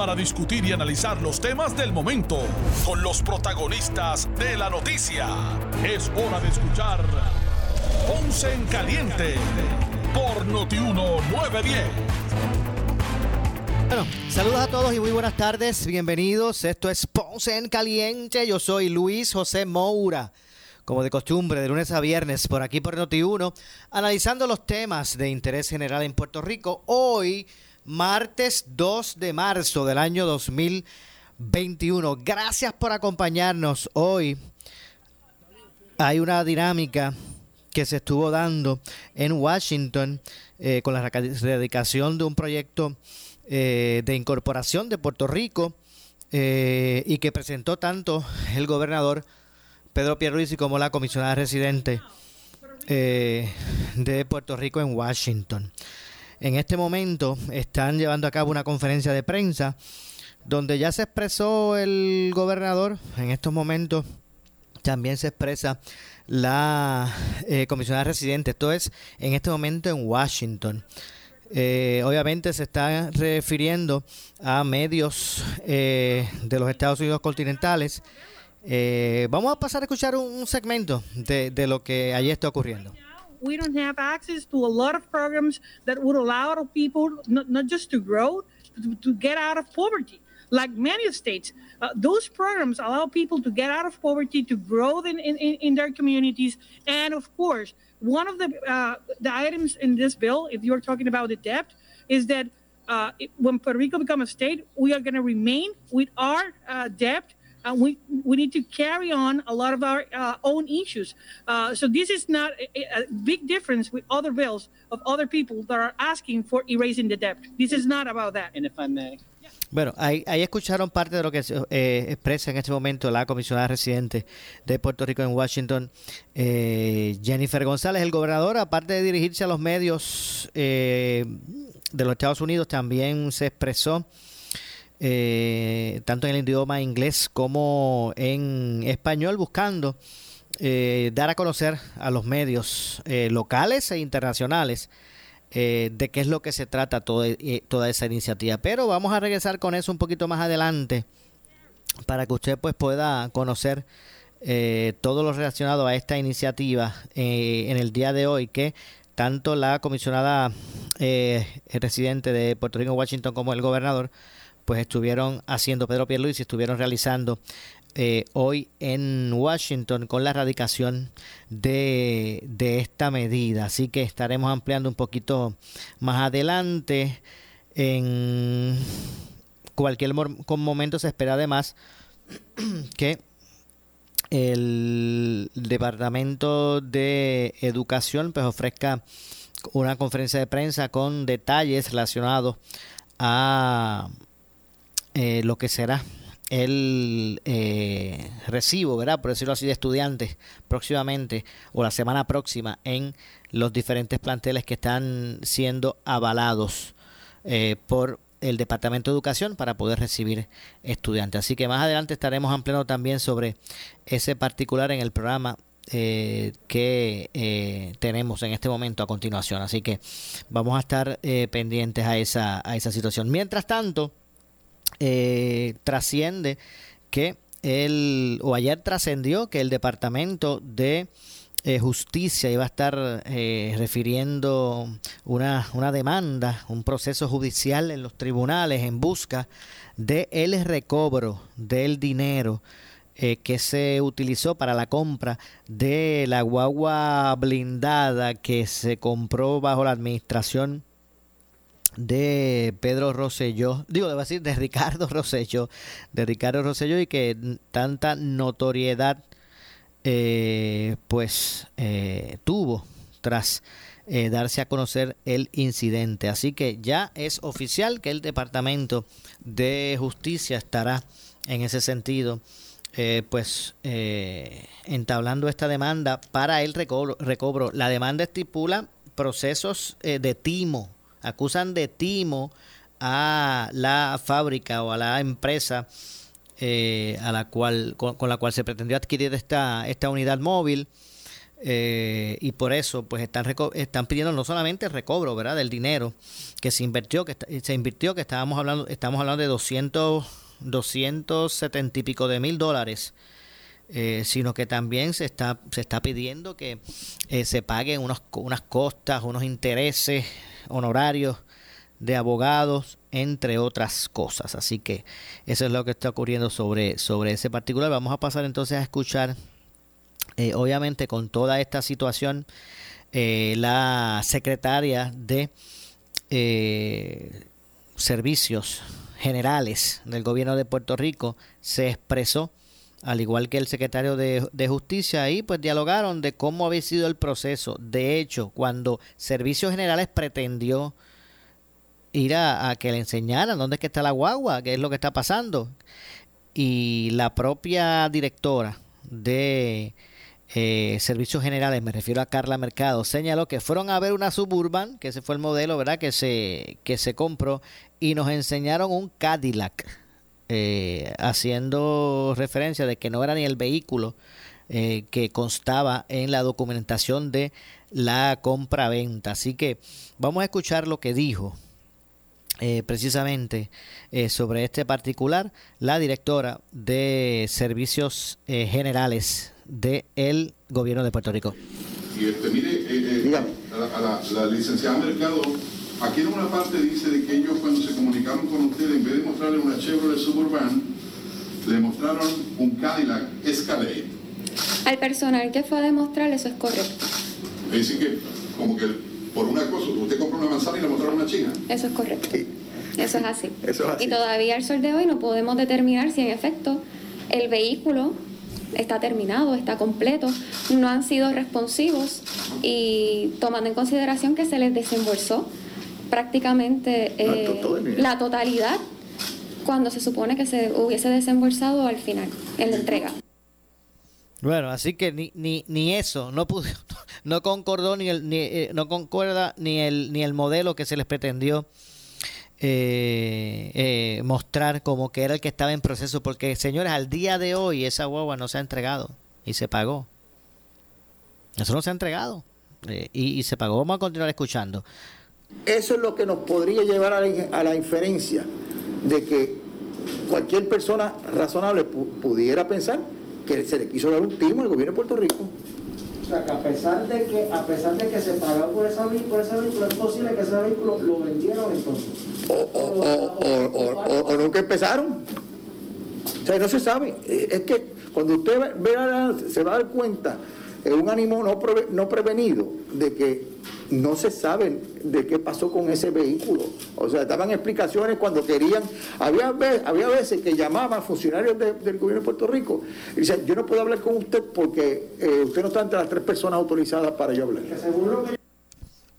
para discutir y analizar los temas del momento con los protagonistas de la noticia. Es hora de escuchar Ponce en Caliente por Notiuno 910. Bueno, saludos a todos y muy buenas tardes. Bienvenidos. Esto es Ponce en Caliente. Yo soy Luis José Moura. Como de costumbre, de lunes a viernes, por aquí por Noti1, analizando los temas de interés general en Puerto Rico. Hoy, martes 2 de marzo del año 2021. Gracias por acompañarnos hoy. Hay una dinámica que se estuvo dando en Washington eh, con la erradicación de un proyecto eh, de incorporación de Puerto Rico eh, y que presentó tanto el gobernador Pedro Pierluisi como la comisionada residente de Puerto Rico en Washington. En este momento están llevando a cabo una conferencia de prensa donde ya se expresó el gobernador. En estos momentos también se expresa la eh, comisionada residente. Esto es en este momento en Washington. Eh, obviamente se está refiriendo a medios eh, de los Estados Unidos continentales. Vamos a pasar a escuchar un, segmento de, lo que allí está ocurriendo. We don't have access to a lot of programs that would allow people not, not just to grow, to, to get out of poverty. Like many states, uh, those programs allow people to get out of poverty, to grow in, in, in their communities, and of course, one of the uh, the items in this bill, if you're talking about the debt, is that uh, it, when Puerto Rico becomes a state, we are going to remain with our uh, debt. And we, we need to carry on a lot of our uh, own issues. Uh, so this is not a, a, big difference with other bills of other people that are asking for erasing the debt. This is not about that. And if I may. Bueno, ahí, ahí, escucharon parte de lo que eh, expresa en este momento la comisionada residente de Puerto Rico en Washington, eh, Jennifer González. El gobernador, aparte de dirigirse a los medios eh, de los Estados Unidos, también se expresó tanto en el idioma inglés como en español, buscando dar a conocer a los medios locales e internacionales eh, de qué es lo que se trata eh, toda esa iniciativa. Pero vamos a regresar con eso un poquito más adelante para que usted pues pueda conocer eh, todo lo relacionado a esta iniciativa en el día de hoy que tanto la comisionada residente de Puerto Rico Washington como el gobernador pues estuvieron haciendo Pedro Pierluisi estuvieron realizando eh, hoy en Washington con la erradicación de, de, esta medida. Así que estaremos ampliando un poquito más adelante. En cualquier momento se espera además que el Departamento de Educación pues ofrezca una conferencia de prensa con detalles relacionados a eh, lo que será el eh, recibo, ¿verdad? Por decirlo así, de estudiantes próximamente o la semana próxima en los diferentes planteles que están siendo avalados eh, por el Departamento de Educación para poder recibir estudiantes. Así que más adelante estaremos ampliando también sobre ese particular en el programa eh, que eh, tenemos en este momento a continuación. Así que vamos a estar eh, pendientes a esa, a esa situación. Mientras tanto, eh, trasciende que el, o ayer trascendió que el Departamento de eh, Justicia iba a estar eh, refiriendo una, una demanda, un proceso judicial en los tribunales en busca de el recobro del dinero eh, que se utilizó para la compra de la guagua blindada que se compró bajo la administración de Pedro Rosselló, digo, debo decir de Ricardo Rosselló, de Ricardo Rosselló y que tanta notoriedad eh, pues eh, tuvo tras eh, darse a conocer el incidente. Así que ya es oficial que el Departamento de Justicia estará en ese sentido eh, pues entablando esta demanda para el recobro, recobro. La demanda estipula procesos de timo, acusan de timo a la fábrica o a la empresa a la cual con, con, la cual se pretendió adquirir esta, esta unidad móvil eh, y por eso pues están están pidiendo no solamente el recobro verdad del dinero que se invirtió que se invirtió que estábamos hablando estamos hablando de 200 270 y pico de mil dólares eh, sino que también se está se está pidiendo que eh, se paguen unos, unas costas unos intereses honorarios de abogados entre otras cosas. Así que eso es lo que está ocurriendo sobre sobre ese particular. Vamos a pasar entonces a escuchar eh, obviamente con toda esta situación, eh, la secretaria de Servicios Generales del Gobierno de Puerto Rico se expresó, al igual que el secretario de, Justicia, ahí pues dialogaron de cómo había sido el proceso. De hecho, cuando Servicios Generales pretendió ir a, a, que le enseñaran dónde es que está la guagua, qué es lo que está pasando. Y la propia directora de eh, servicios generales, me refiero a Carla Mercado, señaló que fueron a ver una Suburban, que ese fue el modelo, ¿verdad? Que se, que se compró y nos enseñaron un Cadillac, eh, haciendo referencia de que no era ni el vehículo eh, que constaba en la documentación de la compra-venta. Así que vamos a escuchar lo que dijo precisamente sobre este particular la directora de servicios generales del gobierno de Puerto Rico. Y este, mire, eh, eh, a, la, licenciada Mercado, aquí en una parte dice de que ellos cuando se comunicaron con usted, en vez de mostrarle una Chevrolet Suburban, le mostraron un Cadillac Escalade. Al personal que fue a demostrar eso es correcto. Dicen que como que por una cosa, usted compró una manzana y le mostraron una china. Eso es correcto. Eso es así. Eso es así. Y todavía al sol de hoy no podemos determinar si en efecto el vehículo está terminado, está completo, no han sido responsivos y tomando en consideración que se les desembolsó prácticamente eh, la totalidad cuando se supone que se hubiese desembolsado al final, en la entrega. Bueno, así que ni, ni, ni eso, no pudo, no concordó ni el, ni, eh, no concuerda ni el, ni el modelo que se les pretendió eh, eh, mostrar como que era el que estaba en proceso, porque señores, al día de hoy esa guagua no se ha entregado y se pagó. Eso no se ha entregado eh, y, se pagó. Vamos a continuar escuchando. Eso es lo que nos podría llevar a la, inferencia de que cualquier persona razonable pudiera pensar que se le quiso dar un timo al gobierno de Puerto Rico sea, que a pesar de que, a pesar de que se pagó por, esa, por ese vehículo, es posible que ese vehículo lo vendieron entonces. O, o, o, o, nunca empezaron. O sea, no se sabe. Eh, es que cuando usted ve, se va a dar cuenta es un ánimo no, no prevenido de que no se sabe de qué pasó con ese vehículo. O sea, daban explicaciones cuando querían. Había, había veces que llamaban funcionarios del gobierno de Puerto Rico y decían, yo no puedo hablar con usted porque eh, usted no está entre las tres personas autorizadas para yo hablar.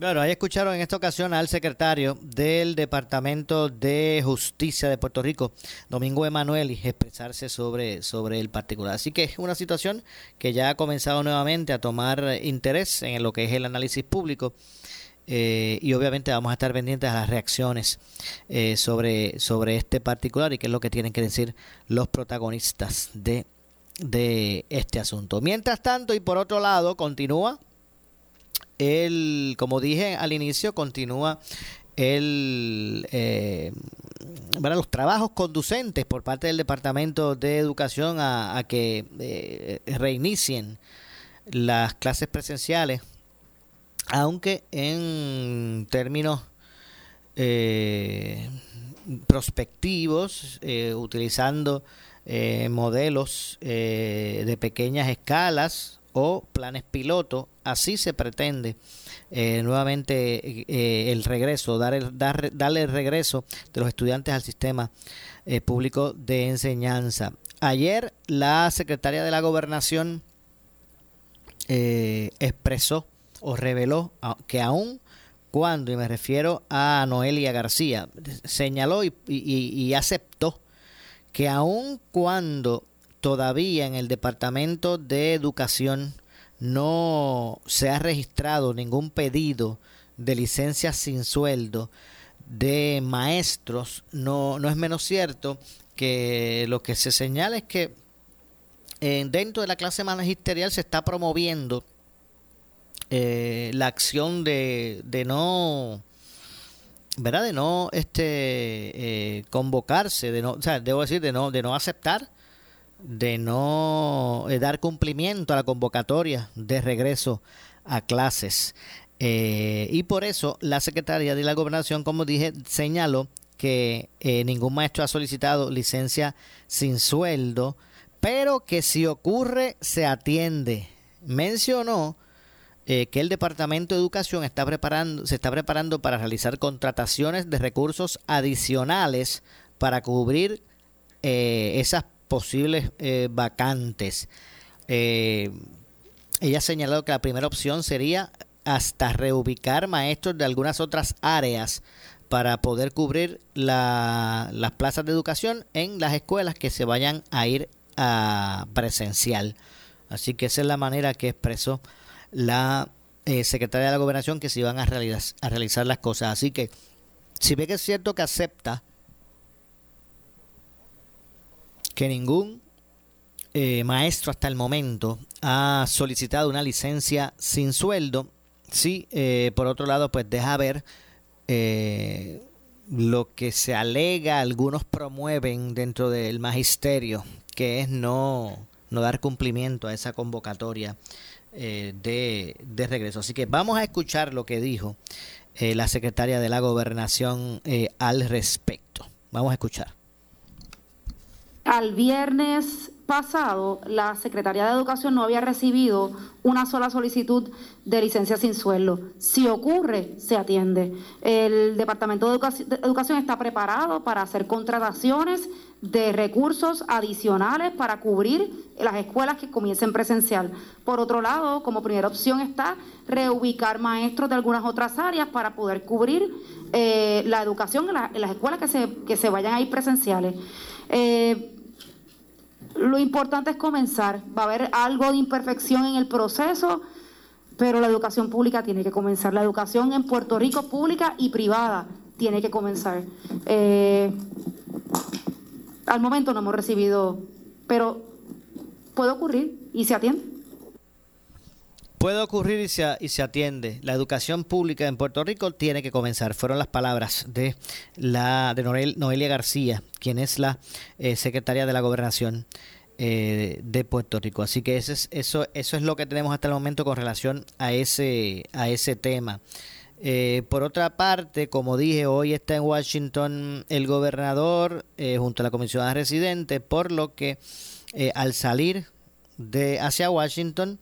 Claro, ahí escucharon en esta ocasión al secretario del Departamento de Justicia de Puerto Rico, Domingo Emanuel, expresarse sobre, sobre el particular. Así que es una situación que ya ha comenzado nuevamente a tomar interés en lo que es el análisis público. Eh, y obviamente vamos a estar pendientes a las reacciones eh, sobre, sobre este particular y qué es lo que tienen que decir los protagonistas de, de este asunto. Mientras tanto, y por otro lado, continúa el, como dije al inicio, continúa el, eh, los trabajos conducentes por parte del Departamento de Educación a, que eh, reinicien las clases presenciales, aunque en términos eh, prospectivos, utilizando modelos de pequeñas escalas o planes piloto. Así se pretende eh, nuevamente eh, el regreso, dar el, dar, darle el regreso de los estudiantes al sistema eh, público de enseñanza. Ayer la secretaria de la gobernación expresó o reveló que aún cuando, y me refiero a Noelia García, señaló y, y aceptó que aún cuando todavía en el Departamento de Educación no se ha registrado ningún pedido de licencia sin sueldo de maestros, no, no es menos cierto que lo que se señala es que eh, dentro de la clase magisterial se está promoviendo eh, la acción de, de no ¿verdad? de no este eh, convocarse, de no, o sea, debo decir de no de no aceptar, de no eh, dar cumplimiento a la convocatoria de regreso a clases. Eh, y por eso la Secretaría de la Gobernación, como dije, señaló que ningún maestro ha solicitado licencia sin sueldo, pero que si ocurre se atiende. Mencionó eh, que el Departamento de Educación está preparando, se está preparando para realizar contrataciones de recursos adicionales para cubrir eh, esas posibles eh, vacantes. ella ha señalado que la primera opción sería hasta reubicar maestros de algunas otras áreas para poder cubrir las plazas de educación en las escuelas que se vayan a ir a presencial. Así que esa es la manera que expresó la eh, secretaria de la gobernación que se iban a realizar, a realizar las cosas. Así que, si ve que es cierto que acepta que ningún eh, maestro hasta el momento ha solicitado una licencia sin sueldo, sí, eh, por otro lado, pues deja ver lo que se alega, algunos promueven dentro del magisterio, que es no, no dar cumplimiento a esa convocatoria eh, de, regreso. Así que vamos a escuchar lo que dijo eh, la secretaria de la gobernación eh, al respecto. Vamos a escuchar. Al viernes pasado, la Secretaría de Educación no había recibido una sola solicitud de licencia sin sueldo. Si ocurre, se atiende. El Departamento de Educación está preparado para hacer contrataciones de recursos adicionales para cubrir las escuelas que comiencen presencial. Por otro lado, como primera opción está reubicar maestros de algunas otras áreas para poder cubrir eh, la educación en, las escuelas que se, que se vayan a ir presenciales. Eh, lo importante es comenzar. Va a haber algo de imperfección en el proceso, pero la educación pública tiene que comenzar. La educación en Puerto Rico pública y privada tiene que comenzar. Eh, al momento no hemos recibido, pero puede ocurrir y se atiende. Puede ocurrir y se, y se atiende. La educación pública en Puerto Rico tiene que comenzar. Fueron las palabras de la de Noelia García, quien es la eh, secretaria de la Gobernación eh, de Puerto Rico. Así que eso es, eso, eso es lo que tenemos hasta el momento con relación a ese, a ese tema. Eh, por otra parte, como dije, hoy está en Washington el gobernador eh, junto a la comisionada residente, por lo que eh, al salir de hacia Washington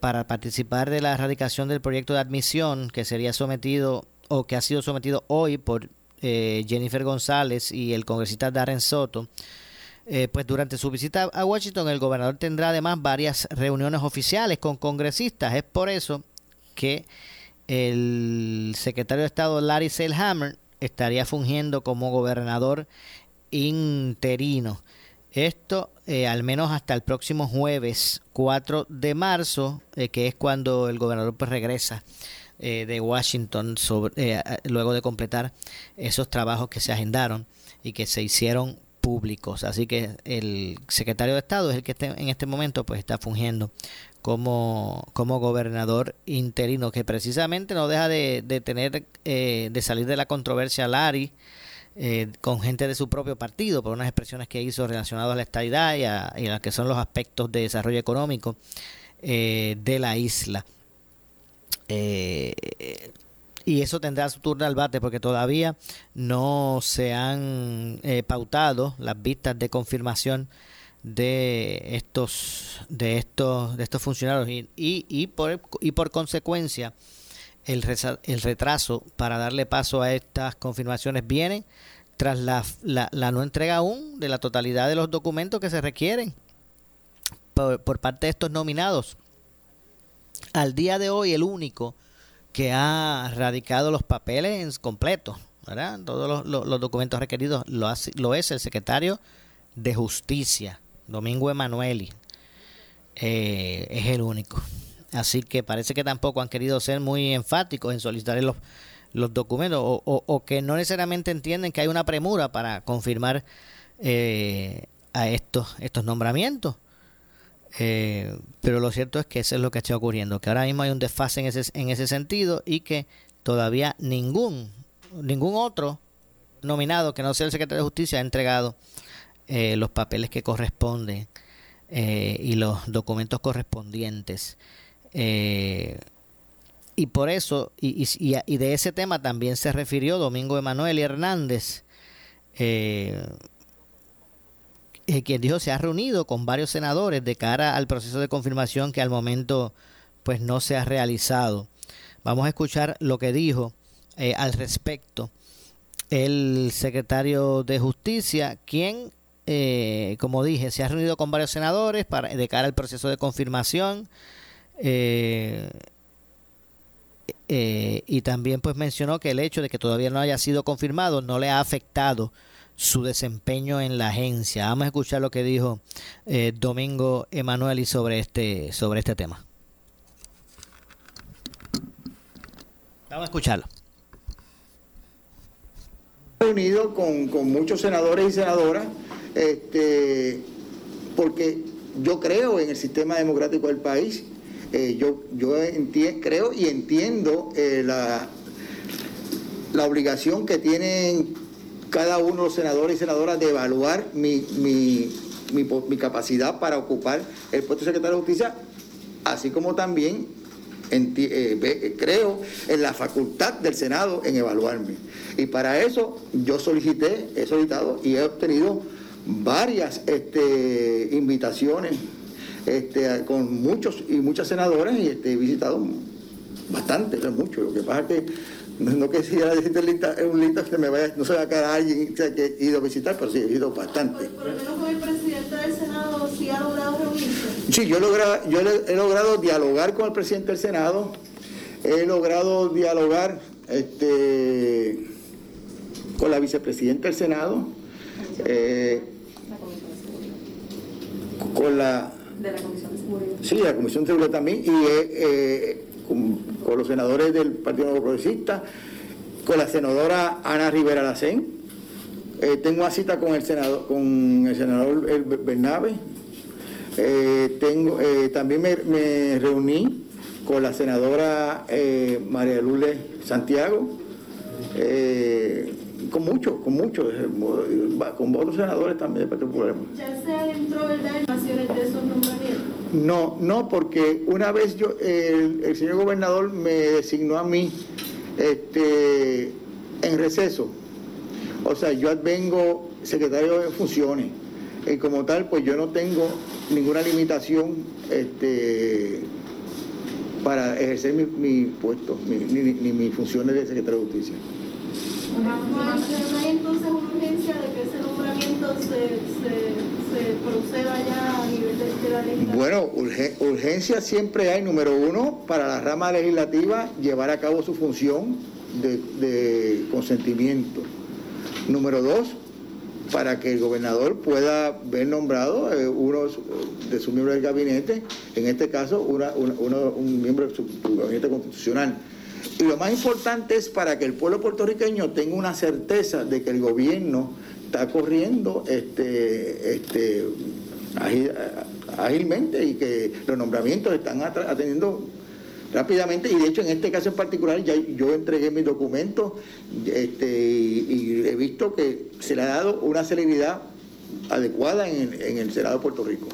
para participar de la erradicación del proyecto de admisión que sería sometido o que ha sido sometido hoy por Jennifer González y el congresista Darren Soto, pues durante su visita a Washington el gobernador tendrá además varias reuniones oficiales con congresistas. Es por eso que el secretario de Estado Larry Selhammer estaría fungiendo como gobernador interino. Esto eh, al menos hasta el próximo jueves 4 de marzo, eh, que es cuando el gobernador pues, regresa eh, de Washington sobre, luego de completar esos trabajos que se agendaron y que se hicieron públicos. Así que el secretario de Estado es el que en este momento pues está fungiendo como, como gobernador interino, que precisamente no deja de, de tener, eh, de salir de la controversia Larry eh, con gente de su propio partido por unas expresiones que hizo relacionadas a la estabilidad y a, y a que son los aspectos de desarrollo económico eh, de la isla. y eso tendrá su turno al bate porque todavía no se han pautado las vistas de confirmación de estos de estos de estos funcionarios. Y, y, por y por consecuencia el, el retraso para darle paso a estas confirmaciones viene tras la, la, no entrega aún de la totalidad de los documentos que se requieren por, por parte de estos nominados. Al día de hoy el único que ha radicado los papeles completos ¿verdad? todos los, los, documentos requeridos lo, lo es el secretario de justicia Domingo Emanueli, eh, es el único. Así que parece que tampoco han querido ser muy enfáticos en solicitar los, los documentos o, o, que no necesariamente entienden que hay una premura para confirmar eh, a estos, estos nombramientos. Eh, pero lo cierto es que eso es lo que está ocurriendo, que ahora mismo hay un desfase en ese, en ese sentido y que todavía ningún, ningún otro nominado que no sea el secretario de Justicia ha entregado eh, los papeles que corresponden y los documentos correspondientes. y por eso, y, de ese tema también se refirió Domingo Emanuel Hernández, eh, eh, quien dijo se ha reunido con varios senadores de cara al proceso de confirmación que al momento pues no se ha realizado. Vamos a escuchar lo que dijo eh, al respecto el secretario de Justicia, quien, eh, como dije, se ha reunido con varios senadores para, de cara al proceso de confirmación. y también pues mencionó que el hecho de que todavía no haya sido confirmado no le ha afectado su desempeño en la agencia. Vamos a escuchar lo que dijo eh, Domingo Emanueli sobre este, sobre este tema. Vamos a escucharlo. Reunido con, con muchos senadores y senadoras, este, porque yo creo en el sistema democrático del país. Eh, yo yo creo y entiendo eh, la, la obligación que tienen cada uno de los senadores y senadoras de evaluar mi, mi, mi, capacidad para ocupar el puesto de secretario de justicia, así como también eh, creo en la facultad del Senado en evaluarme. Y para eso yo solicité, he solicitado y he obtenido varias este, invitaciones este, con muchos y muchas senadoras y este, he visitado bastante, mucho. Lo que pasa es que no quisiera decirte lista, es un lista que me vaya, no se va a quedar alguien que he ido a visitar, pero sí, he ido bastante. Por, lo menos con el presidente del Senado, ¿sí ha logrado reunirse? Sí, yo, logrado, yo he logrado dialogar con el presidente del Senado, he logrado dialogar este, con la vicepresidenta del Senado, eh, con la... De la Comisión de Seguridad. Sí, la Comisión de Seguridad también, y he con, los senadores del Partido Nuevo Progresista, con la senadora Ana Rivera Lacén. Eh, tengo una cita con el senador, con el senador Bernabe. Eh, tengo, eh, también me, reuní con la senadora María Lule Santiago, con muchos, con muchos, con otros senadores también del Partido ¿Ya se entró, verdad, en de esos nombramientos? No, no, porque una vez yo, el, señor gobernador me designó a mí este, en receso. O sea, yo vengo secretario de funciones. Y como tal, pues yo no tengo ninguna limitación este, para ejercer mi, puesto, ni, ni mis funciones de secretario de justicia. ¿No hay entonces una urgencia de que ese nombramiento se, proceda ya a nivel de, la? Bueno, urgencia siempre hay, número uno, para la rama legislativa llevar a cabo su función de, consentimiento. Número dos, para que el gobernador pueda ver nombrado eh, uno de sus miembros del gabinete, en este caso un miembro de su gabinete constitucional. Y lo más importante es para que el pueblo puertorriqueño tenga una certeza de que el gobierno está corriendo este, este, ágilmente y que los nombramientos están atendiendo rápidamente y de hecho en este caso en particular ya yo entregué mis documentos este, y, he visto que se le ha dado una celeridad adecuada en, el Senado de Puerto Rico.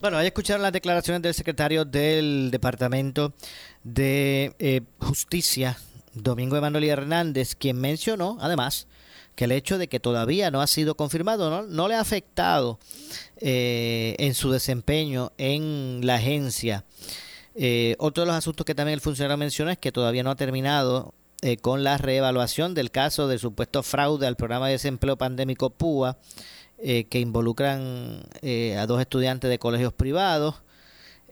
Bueno, ahí escucharon las declaraciones del secretario del Departamento de eh, Justicia, Domingo Emanuel Hernández, quien mencionó, además, que el hecho de que todavía no ha sido confirmado no, le ha afectado eh, en su desempeño en la agencia. Eh, otro de los asuntos que también el funcionario menciona es que todavía no ha terminado con la reevaluación del caso del supuesto fraude al programa de desempleo pandémico PUA eh, que involucran eh, a dos estudiantes de colegios privados,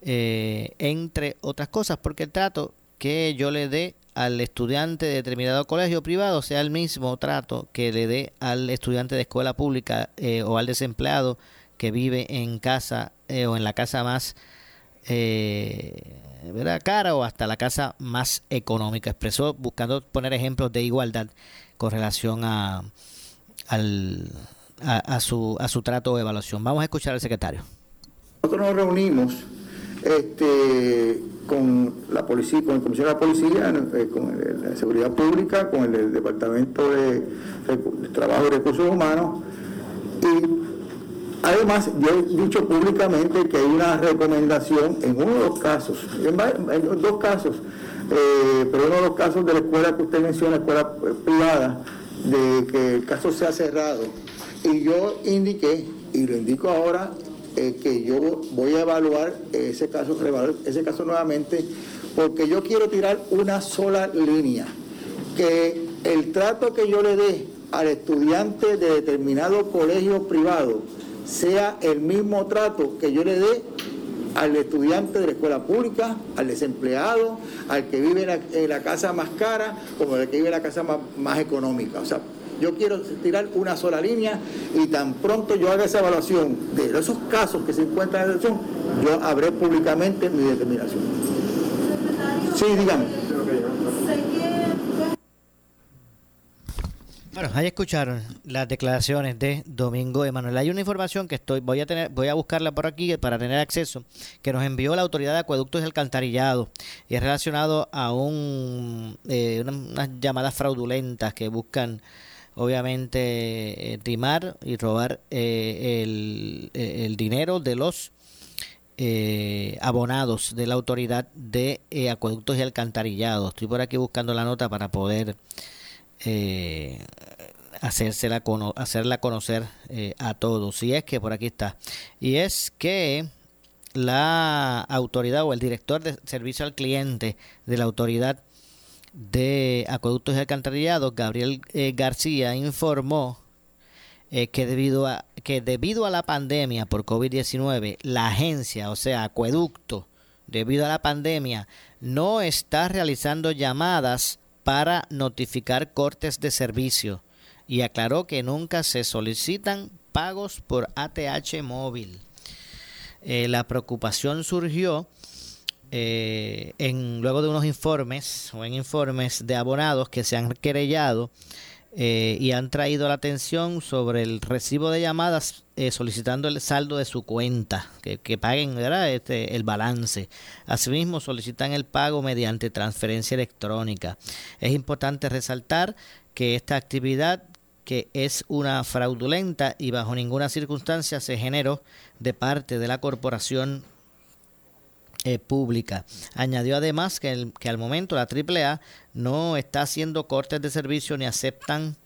eh, entre otras cosas, porque el trato que yo le dé al estudiante de determinado colegio privado sea el mismo trato que le dé al estudiante de escuela pública eh, o al desempleado que vive en casa eh, o en la casa más eh, cara o hasta la casa más económica. Expresó buscando poner ejemplos de igualdad con relación a, al, a, su, a su trato o evaluación. Vamos a escuchar al secretario. Nosotros nos reunimos este, con la policía, con el Comisión de la Policía, eh, con la Seguridad Pública, con el, Departamento de, Trabajo y Recursos Humanos y Además, yo he dicho públicamente que hay una recomendación en uno de los casos, en, dos casos, eh, pero uno de los casos de la escuela que usted menciona, escuela privada, de que el caso sea cerrado. Y yo indiqué, y lo indico ahora, eh, que yo voy a evaluar ese caso, ese caso nuevamente, porque yo quiero tirar una sola línea, que el trato que yo le dé al estudiante de determinado colegio privado sea el mismo trato que yo le dé al estudiante de la escuela pública, al desempleado, al que vive en la, casa más cara, como al que vive en la casa más, más económica. O sea, yo quiero tirar una sola línea y tan pronto yo haga esa evaluación de esos casos que se encuentran en la elección, yo habré públicamente mi determinación. Sí, dígame. Bueno, ahí escucharon las declaraciones de Domingo Emanuel. Hay una información que estoy, voy a tener, voy a buscarla por aquí para tener acceso, que nos envió la autoridad de acueductos y alcantarillado y es relacionado a un eh, unas llamadas fraudulentas que buscan obviamente timar eh, y robar eh, el, el, dinero de los eh, abonados de la autoridad de acueductos y alcantarillados. Estoy por aquí buscando la nota para poder eh, hacérsela hacerla conocer a todos. Y es que por aquí está. Y es que la autoridad o el director de servicio al cliente de la autoridad de Acueductos y Alcantarillados, Gabriel eh, García, informó eh, que, debido a, que debido a la pandemia por COVID-19, la agencia, o sea, Acueducto, debido a la pandemia, no está realizando llamadas para notificar cortes de servicio y aclaró que nunca se solicitan pagos por ATH móvil. Eh, la preocupación surgió eh, en, luego de unos informes o en informes de abonados que se han querellado eh, y han traído la atención sobre el recibo de llamadas eh, solicitando el saldo de su cuenta, que, que paguen Este, el balance. Asimismo, solicitan el pago mediante transferencia electrónica. Es importante resaltar que esta actividad que es una fraudulenta y bajo ninguna circunstancia se generó de parte de la corporación eh, pública. Añadió además que, al momento la AAA no está haciendo cortes de servicio ni aceptan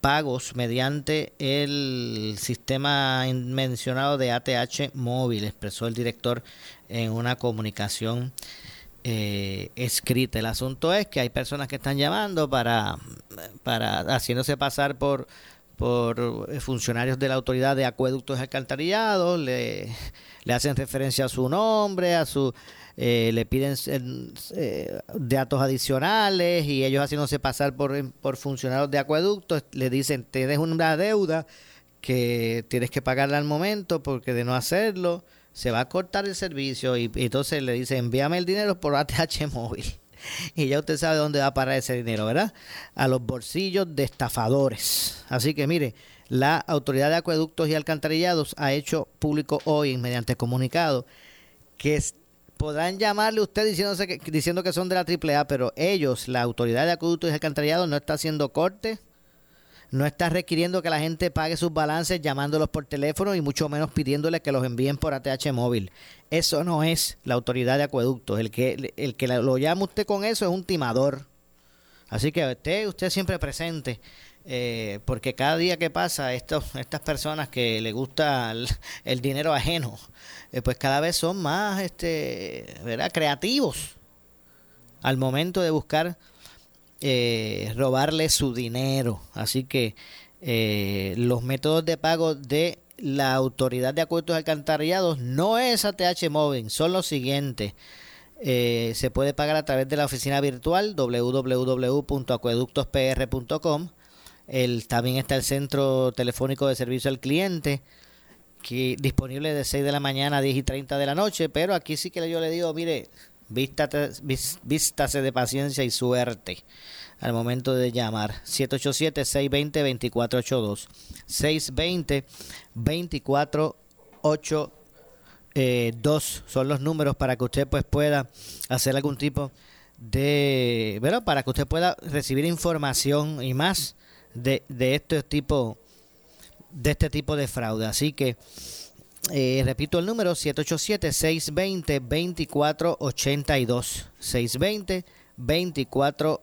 pagos mediante el sistema mencionado de ATH móvil, expresó el director en una comunicación eh, escrita. El asunto es que hay personas que están llamando para, para haciéndose pasar por por eh, funcionarios de la autoridad de acueductos alcantarillados, le, hacen referencia a su nombre, a su eh, le piden eh, datos adicionales y ellos haciéndose pasar por, por funcionarios de acueductos, le dicen, tienes una deuda que tienes que pagarla al momento porque de no hacerlo se va a cortar el servicio y, y entonces le dicen, envíame el dinero por ATH móvil y ya usted sabe dónde va a parar ese dinero, ¿verdad? A los bolsillos de estafadores. Así que mire, la Autoridad de Acueductos y Alcantarillados ha hecho público hoy, mediante comunicado, que podrán llamarle usted diciéndose que, diciendo que son de la AAA, pero ellos, la Autoridad de Acueductos y Alcantarillados, no está haciendo corte no está requiriendo que la gente pague sus balances llamándolos por teléfono y mucho menos pidiéndole que los envíen por ATH móvil. Eso no es la autoridad de acueductos. El que, el que lo llama usted con eso es un timador. Así que usted, usted siempre presente. Eh, porque cada día que pasa, estos, estas personas que le gusta el, dinero ajeno, eh, pues cada vez son más este, ¿verdad? creativos al momento de buscar eh, robarle su dinero. Así que eh, los métodos de pago de la Autoridad de Acuerdos Alcantarillados no es ATH Móvil, son los siguientes. Eh, se puede pagar a través de la oficina virtual www.acueductospr.com. El, también está el centro telefónico de servicio al cliente, que disponible de 6 de la mañana a 10 y 30 de la noche. Pero aquí sí que yo le digo, mire, vístate, vístase de paciencia y suerte al momento de llamar. 787-620-2482. 620-2482 eh, son los números para que usted pues pueda hacer algún tipo de... Bueno, para que usted pueda recibir información y más de, de este tipo de este tipo de fraude. Así que eh, repito el número 787-620-2482. 620-2482.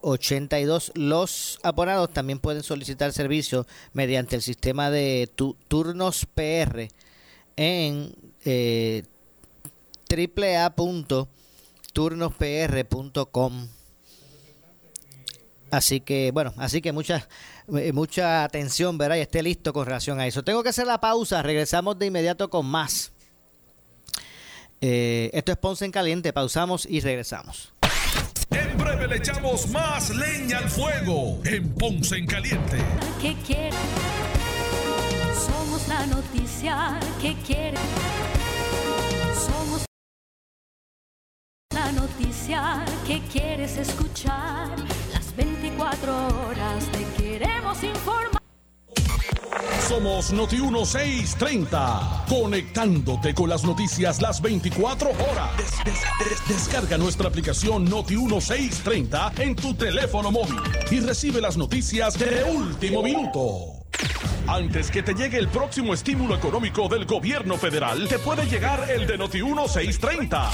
82. Los abonados también pueden solicitar servicio mediante el sistema de turnos PR en eh, www.turnospr.com. Así que, bueno, así que mucha, eh, mucha atención, ¿verdad? Y esté listo con relación a eso. Tengo que hacer la pausa, regresamos de inmediato con más. Eh, esto es Ponce en Caliente, pausamos y regresamos. En breve le echamos más leña al fuego en Ponce en Caliente. ¿Qué quiere? Somos la noticia que quiere. Somos la noticia que quieres escuchar. Las 24 horas te queremos informar. Somos Noti 1630, conectándote con las noticias las 24 horas. descarga nuestra aplicación Noti 1630 en tu teléfono móvil y recibe las noticias de último minuto. Antes que te llegue el próximo estímulo económico del gobierno federal, te puede llegar el de Noti 1630.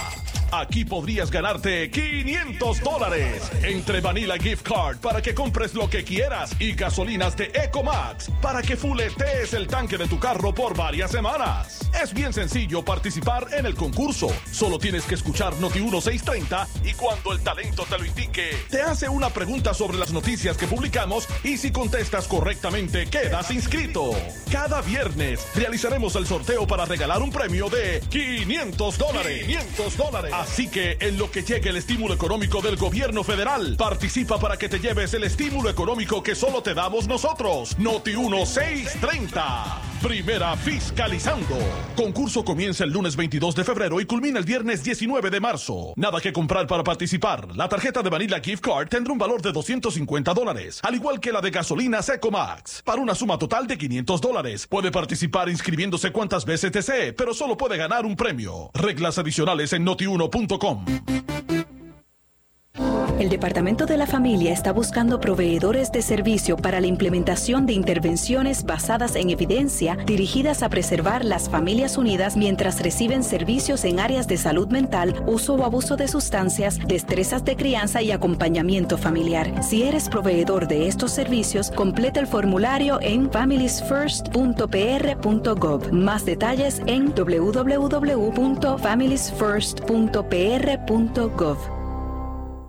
Aquí podrías ganarte 500 dólares entre Vanilla Gift Card para que compres lo que quieras y gasolinas de Ecomax para que fuletees el tanque de tu carro por varias semanas. Es bien sencillo participar en el concurso. Solo tienes que escuchar Noti 1630 y cuando el talento te lo indique, te hace una pregunta sobre las noticias que publicamos y si contestas correctamente quedas inscrito. Cada viernes realizaremos el sorteo para regalar un premio de 500 dólares. 500 dólares. Así que en lo que llegue el estímulo económico del gobierno federal, participa para que te lleves el estímulo económico que solo te damos nosotros. Noti 1630. Primera fiscalizando. Concurso comienza el lunes 22 de febrero y culmina el viernes 19 de marzo. Nada que comprar para participar. La tarjeta de Vanilla Gift Card tendrá un valor de 250 dólares, al igual que la de gasolina Secomax, para una suma total de 500 dólares. Puede participar inscribiéndose cuantas veces desee, pero solo puede ganar un premio. Reglas adicionales en notiuno.com. El Departamento de la Familia está buscando proveedores de servicio para la implementación de intervenciones basadas en evidencia dirigidas a preservar las familias unidas mientras reciben servicios en áreas de salud mental, uso o abuso de sustancias, destrezas de crianza y acompañamiento familiar. Si eres proveedor de estos servicios, completa el formulario en familiesfirst.pr.gov. Más detalles en www.familiesfirst.pr.gov.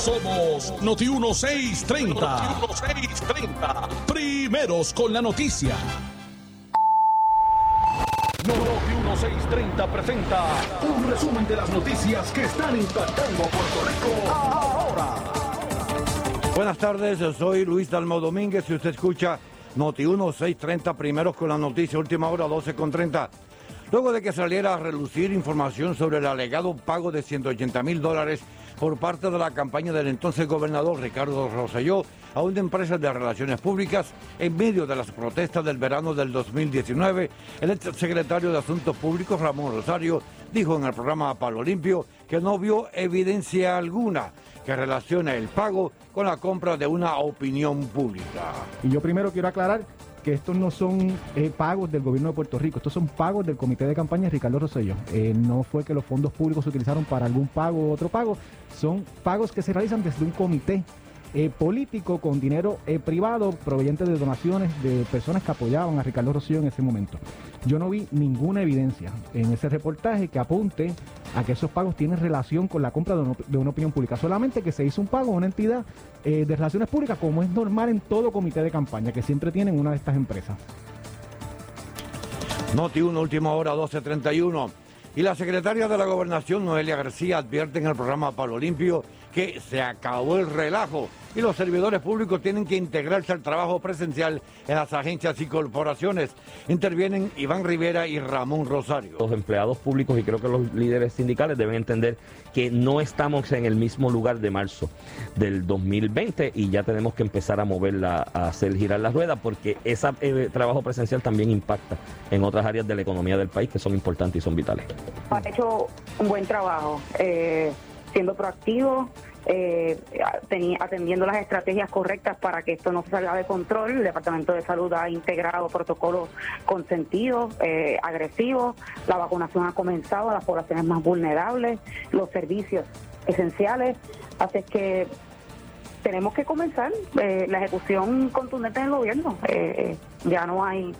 Somos Noti 1630. Noti 1630. Primeros con la noticia. Noti 1630 presenta un resumen de las noticias que están impactando Puerto Rico ahora. Buenas tardes, soy Luis Dalmo Domínguez y usted escucha Noti 1630 primeros con la noticia, última hora 12 con 30. Luego de que saliera a relucir información sobre el alegado pago de 180 mil dólares por parte de la campaña del entonces gobernador Ricardo Rosselló a una empresa de relaciones públicas en medio de las protestas del verano del 2019, el ex secretario de Asuntos Públicos Ramón Rosario dijo en el programa Palo Limpio que no vio evidencia alguna que relacione el pago con la compra de una opinión pública. Y yo primero quiero aclarar que estos no son eh, pagos del gobierno de Puerto Rico, estos son pagos del comité de campaña de Ricardo Rosselló. Eh, no fue que los fondos públicos se utilizaron para algún pago u otro pago, son pagos que se realizan desde un comité eh, político con dinero eh, privado proveniente de donaciones de personas que apoyaban a Ricardo Rosselló en ese momento. Yo no vi ninguna evidencia en ese reportaje que apunte a que esos pagos tienen relación con la compra de una opinión pública. Solamente que se hizo un pago a una entidad eh, de relaciones públicas, como es normal en todo comité de campaña, que siempre tienen una de estas empresas. Noti 1, última hora, 12.31. Y la secretaria de la Gobernación, Noelia García, advierte en el programa Palo Limpio que se acabó el relajo y los servidores públicos tienen que integrarse al trabajo presencial en las agencias y corporaciones. Intervienen Iván Rivera y Ramón Rosario. Los empleados públicos y creo que los líderes sindicales deben entender que no estamos en el mismo lugar de marzo del 2020 y ya tenemos que empezar a moverla, a hacer girar la rueda porque ese eh, trabajo presencial también impacta en otras áreas de la economía del país que son importantes y son vitales. Ha hecho un buen trabajo. Eh siendo proactivo, eh, atendiendo las estrategias correctas para que esto no se salga de control. El Departamento de Salud ha integrado protocolos consentidos, eh, agresivos. La vacunación ha comenzado a las poblaciones más vulnerables, los servicios esenciales. Así que tenemos que comenzar eh, la ejecución contundente del gobierno. Eh, ya no hay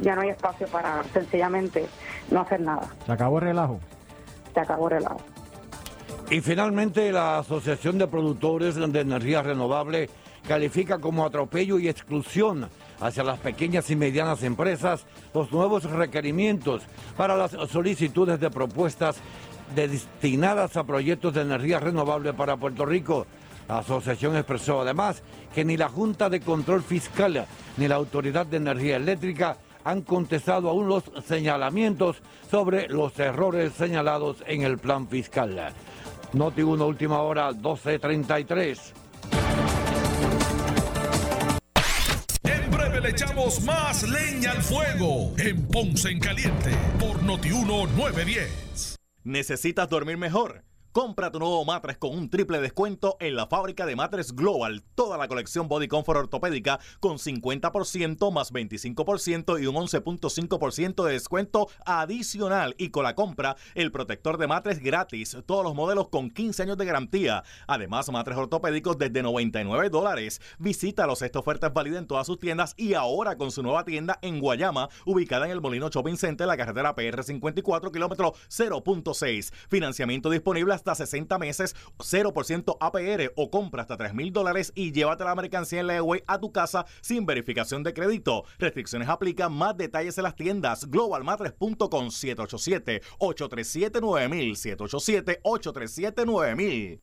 ya no hay espacio para sencillamente no hacer nada. Se acabó el relajo. Se acabó el relajo. Y finalmente la Asociación de Productores de Energía Renovable califica como atropello y exclusión hacia las pequeñas y medianas empresas los nuevos requerimientos para las solicitudes de propuestas destinadas a proyectos de energía renovable para Puerto Rico. La asociación expresó además que ni la Junta de Control Fiscal ni la Autoridad de Energía Eléctrica han contestado aún los señalamientos sobre los errores señalados en el plan fiscal. Noti 1, última hora, 12.33. En breve le echamos más leña al fuego en Ponce en Caliente por Noti 1, 910. ¿Necesitas dormir mejor? Compra tu nuevo matres con un triple descuento en la fábrica de matres Global. Toda la colección Body Comfort ortopédica con 50% más 25% y un 11.5% de descuento adicional. Y con la compra, el protector de matres gratis. Todos los modelos con 15 años de garantía. Además, matres ortopédicos desde 99 dólares. Visítalos. Esta oferta es válida en todas sus tiendas y ahora con su nueva tienda en Guayama, ubicada en el Molino Shopping Center, la carretera PR 54, kilómetro 0.6. Financiamiento disponible hasta hasta 60 meses, 0% APR o compra hasta 3 mil dólares y llévate la mercancía en la a tu casa sin verificación de crédito. Restricciones aplican. Más detalles en las tiendas globalmatres.com 787 837 9000 787 837 9000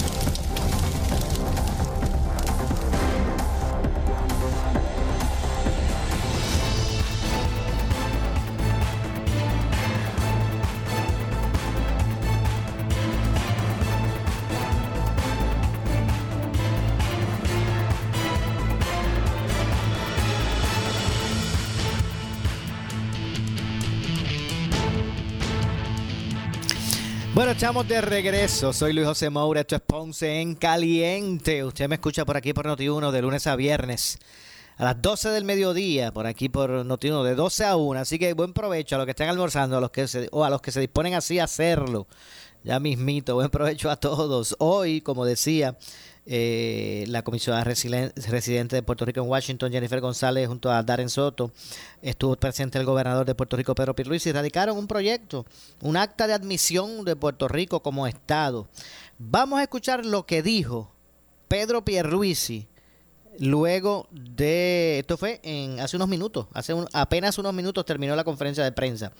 Bueno, estamos de regreso. Soy Luis José Moura, esto es Ponce en Caliente. Usted me escucha por aquí por Noti1 de lunes a viernes a las 12 del mediodía, por aquí por Noti1 de 12 a 1. Así que buen provecho a los que estén almorzando, a los que se, o a los que se disponen así a hacerlo. Ya mismito, buen provecho a todos. Hoy, como decía, eh, la comisionada residente de Puerto Rico en Washington, Jennifer González, junto a Darren Soto, estuvo presente el gobernador de Puerto Rico, Pedro Pierluisi, radicaron un proyecto, un acta de admisión de Puerto Rico como Estado. Vamos a escuchar lo que dijo Pedro Pierluisi luego de, esto fue en hace unos minutos, hace apenas unos minutos terminó la conferencia de prensa.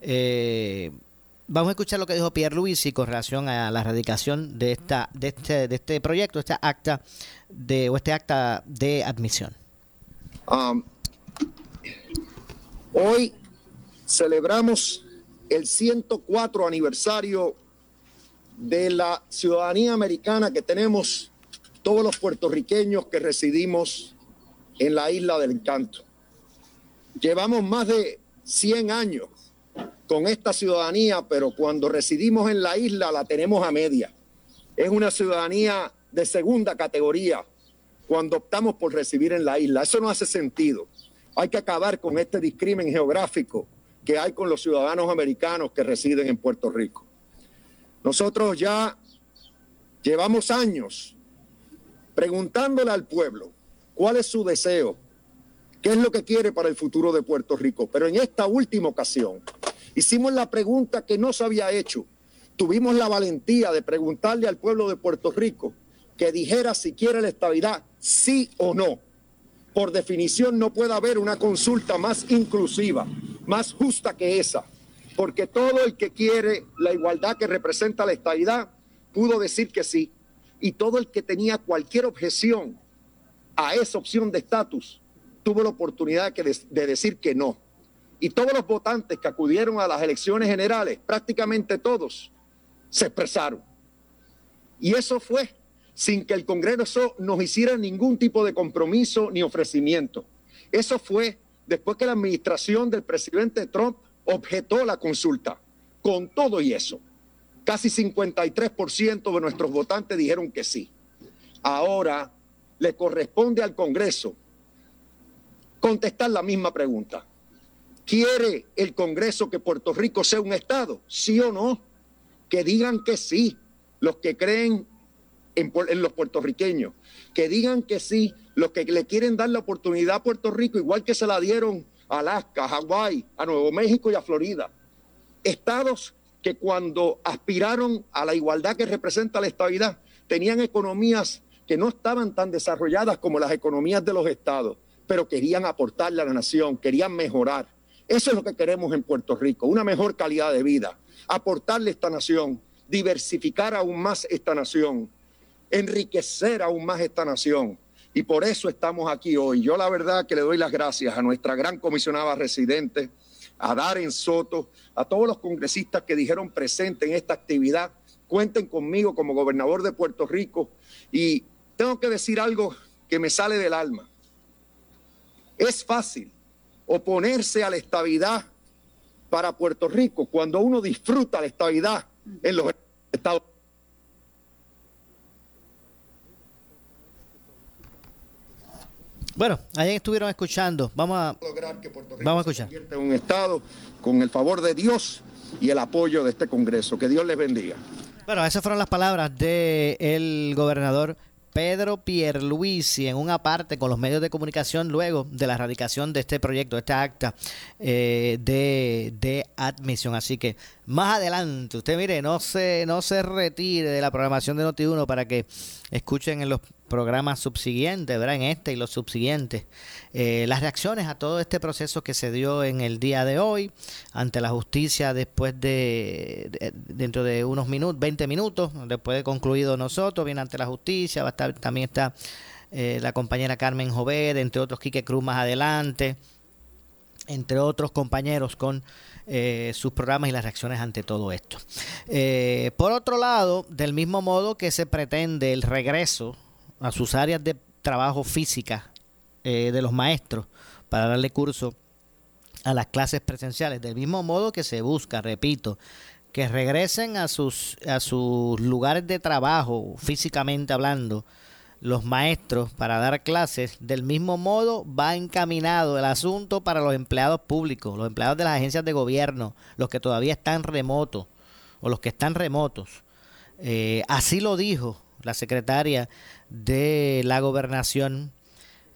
Eh, Vamos a escuchar lo que dijo Pierre Luisi con relación a la erradicación de esta de este, de este proyecto, este acta de o este acta de admisión. Um, hoy celebramos el 104 aniversario de la ciudadanía americana que tenemos todos los puertorriqueños que residimos en la isla del encanto. Llevamos más de 100 años con esta ciudadanía, pero cuando residimos en la isla la tenemos a media. Es una ciudadanía de segunda categoría cuando optamos por recibir en la isla. Eso no hace sentido. Hay que acabar con este discrimen geográfico que hay con los ciudadanos americanos que residen en Puerto Rico. Nosotros ya llevamos años preguntándole al pueblo cuál es su deseo, qué es lo que quiere para el futuro de Puerto Rico. Pero en esta última ocasión, Hicimos la pregunta que no se había hecho. Tuvimos la valentía de preguntarle al pueblo de Puerto Rico que dijera si quiere la estabilidad, sí o no. Por definición no puede haber una consulta más inclusiva, más justa que esa, porque todo el que quiere la igualdad que representa la estabilidad pudo decir que sí, y todo el que tenía cualquier objeción a esa opción de estatus tuvo la oportunidad de decir que no. Y todos los votantes que acudieron a las elecciones generales, prácticamente todos, se expresaron. Y eso fue sin que el Congreso nos hiciera ningún tipo de compromiso ni ofrecimiento. Eso fue después que la administración del presidente Trump objetó la consulta. Con todo y eso, casi 53% de nuestros votantes dijeron que sí. Ahora le corresponde al Congreso contestar la misma pregunta. ¿Quiere el Congreso que Puerto Rico sea un Estado? ¿Sí o no? Que digan que sí, los que creen en, los puertorriqueños. Que digan que sí, los que le quieren dar la oportunidad a Puerto Rico, igual que se la dieron a Alaska, a Hawái, a Nuevo México y a Florida. Estados que cuando aspiraron a la igualdad que representa la estabilidad, tenían economías que no estaban tan desarrolladas como las economías de los estados, pero querían aportarle a la nación, querían mejorar. Eso es lo que queremos en Puerto Rico, una mejor calidad de vida, aportarle a esta nación, diversificar aún más esta nación, enriquecer aún más esta nación. Y por eso estamos aquí hoy. Yo la verdad que le doy las gracias a nuestra gran comisionada residente, a Darren Soto, a todos los congresistas que dijeron presente en esta actividad. Cuenten conmigo como gobernador de Puerto Rico. Y tengo que decir algo que me sale del alma. Es fácil oponerse a la estabilidad para Puerto Rico cuando uno disfruta la estabilidad en los Estados Unidos. Bueno, ahí estuvieron escuchando. Vamos a, vamos a escuchar. En un Estado con el favor de Dios y el apoyo de este Congreso. Que Dios les bendiga. Bueno, esas fueron las palabras del gobernador Pedro Pierluisi en una parte con los medios de comunicación luego de la erradicación de este proyecto, esta acta eh, de, de, admisión. Así que más adelante, usted mire, no se, no se retire de la programación de Noti1 para que escuchen en los programas subsiguientes, ¿verdad? En este y los subsiguientes, eh, las reacciones a todo este proceso que se dio en el día de hoy ante la justicia después de, dentro de unos minutos, 20 minutos, después de concluido nosotros, viene ante la justicia, va a estar, también está eh, la compañera Carmen Jovet, entre otros Quique Cruz más adelante, entre otros compañeros con eh, sus programas y las reacciones ante todo esto. por otro lado, del mismo modo que se pretende el regreso a sus áreas de trabajo física eh, de los maestros para darle curso a las clases presenciales, del mismo modo que se busca, repito, que regresen a sus, a sus lugares de trabajo, físicamente hablando, los maestros para dar clases, del mismo modo va encaminado el asunto para los empleados públicos, los empleados de las agencias de gobierno, los que todavía están remotos o los que están remotos. Eh, así lo dijo la secretaria de la gobernación